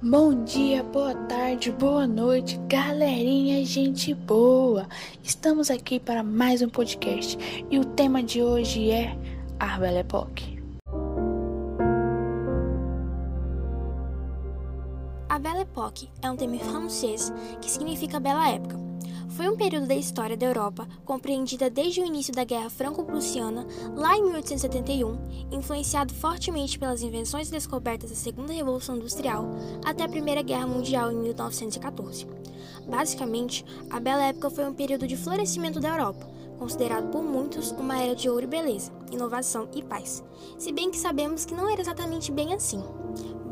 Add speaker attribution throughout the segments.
Speaker 1: Bom dia, boa tarde, boa noite, galerinha, gente boa! Estamos aqui para mais um podcast e o tema de hoje é a Belle Époque.
Speaker 2: A Belle Époque é um termo francês que significa bela época foi um período da história da Europa compreendida desde o início da Guerra Franco-Prussiana, lá em 1871, influenciado fortemente pelas invenções descobertas da Segunda Revolução Industrial, até a Primeira Guerra Mundial em 1914. Basicamente, a Bela Época foi um período de florescimento da Europa, considerado por muitos uma era de ouro e beleza, inovação e paz, se bem que sabemos que não era exatamente bem assim.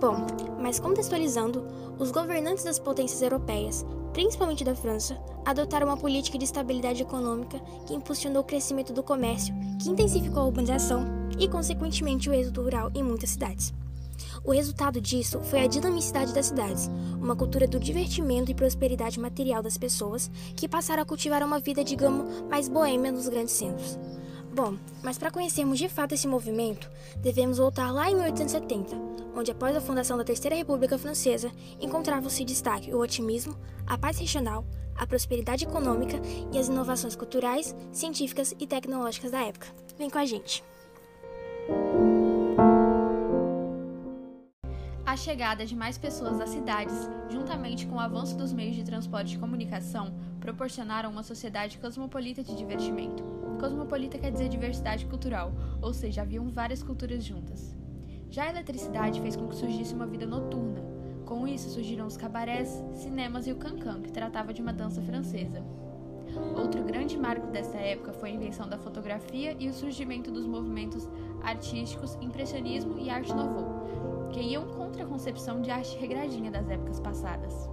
Speaker 2: Bom, mas contextualizando, os governantes das potências europeias principalmente da França, adotaram uma política de estabilidade econômica que impulsionou o crescimento do comércio, que intensificou a urbanização e, consequentemente, o êxodo rural em muitas cidades. O resultado disso foi a dinamicidade das cidades, uma cultura do divertimento e prosperidade material das pessoas que passaram a cultivar uma vida, digamos, mais boêmia nos grandes centros. Bom, mas para conhecermos de fato esse movimento, devemos voltar lá em 1870, onde após a fundação da Terceira República Francesa, encontravam-se destaque o otimismo, a paz regional, a prosperidade econômica e as inovações culturais, científicas e tecnológicas da época. Vem com a gente!
Speaker 3: A chegada de mais pessoas às cidades, juntamente com o avanço dos meios de transporte e comunicação, proporcionaram uma sociedade cosmopolita de divertimento. Cosmopolita quer dizer diversidade cultural, ou seja, haviam várias culturas juntas. Já a eletricidade fez com que surgisse uma vida noturna. Com isso surgiram os cabarés, cinemas e o cancan, que tratava de uma dança francesa. Outro grande marco dessa época foi a invenção da fotografia e o surgimento dos movimentos artísticos impressionismo e arte nouveau, que iam contra a concepção de arte regradinha das épocas passadas.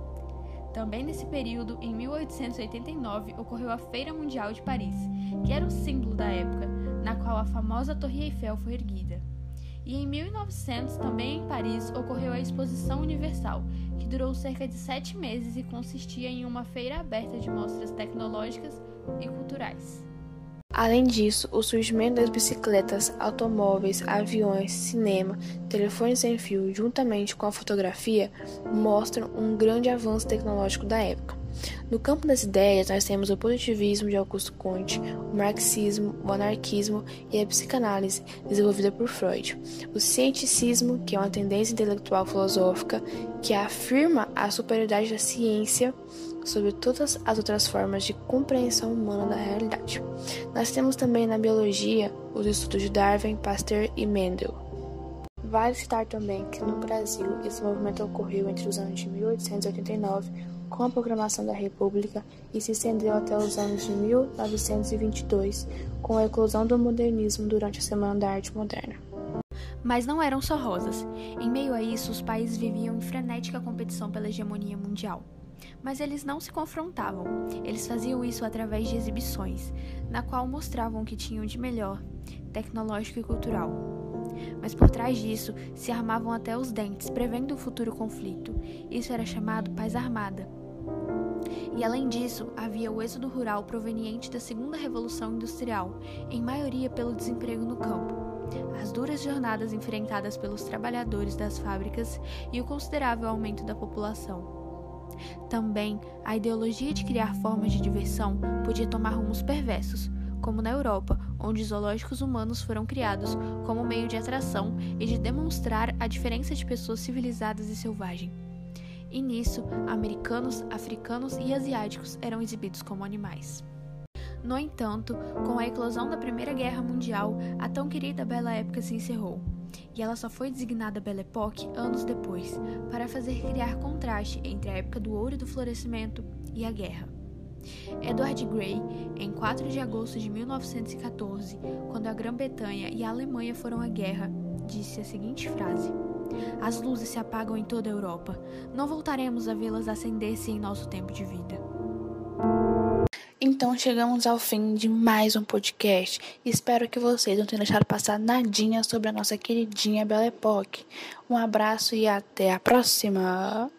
Speaker 3: Também nesse período, em 1889, ocorreu a Feira Mundial de Paris, que era o símbolo da época, na qual a famosa Torre Eiffel foi erguida. E em 1900, também em Paris, ocorreu a Exposição Universal, que durou cerca de sete meses e consistia em uma feira aberta de mostras tecnológicas e culturais.
Speaker 1: Além disso, o surgimento das bicicletas, automóveis, aviões, cinema, telefones sem fio, juntamente com a fotografia, mostram um grande avanço tecnológico da época. No campo das ideias, nós temos o positivismo de Augusto Comte, o marxismo, o anarquismo e a psicanálise, desenvolvida por Freud. O cienticismo, que é uma tendência intelectual filosófica que afirma a superioridade da ciência sobre todas as outras formas de compreensão humana da realidade. Nós temos também na biologia os estudos de Darwin, Pasteur e Mendel. Vale citar também que no Brasil esse movimento ocorreu entre os anos de 1889 com a proclamação da República e se estendeu até os anos de 1922 com a eclosão do modernismo durante a Semana da Arte Moderna.
Speaker 3: Mas não eram só rosas. Em meio a isso, os países viviam em frenética competição pela hegemonia mundial. Mas eles não se confrontavam. Eles faziam isso através de exibições, na qual mostravam o que tinham de melhor, tecnológico e cultural. Mas por trás disso, se armavam até os dentes, prevendo um futuro conflito. Isso era chamado paz armada. E além disso, havia o êxodo rural proveniente da segunda revolução industrial, em maioria pelo desemprego no campo, as duras jornadas enfrentadas pelos trabalhadores das fábricas e o considerável aumento da população. Também, a ideologia de criar formas de diversão podia tomar rumos perversos, como na Europa, onde zoológicos humanos foram criados como meio de atração e de demonstrar a diferença de pessoas civilizadas e selvagens. E nisso, americanos, africanos e asiáticos eram exibidos como animais. No entanto, com a eclosão da Primeira Guerra Mundial, a tão querida Bela Época se encerrou e ela só foi designada Belle Époque anos depois, para fazer criar contraste entre a época do ouro e do florescimento e a guerra. Edward Grey, em 4 de agosto de 1914, quando a Grã-Bretanha e a Alemanha foram à guerra, disse a seguinte frase: As luzes se apagam em toda a Europa. Não voltaremos a vê-las acender-se em nosso tempo de vida.
Speaker 1: Então chegamos ao fim de mais um podcast. Espero que vocês não tenham deixado passar nadinha sobre a nossa queridinha Belle Époque. Um abraço e até a próxima!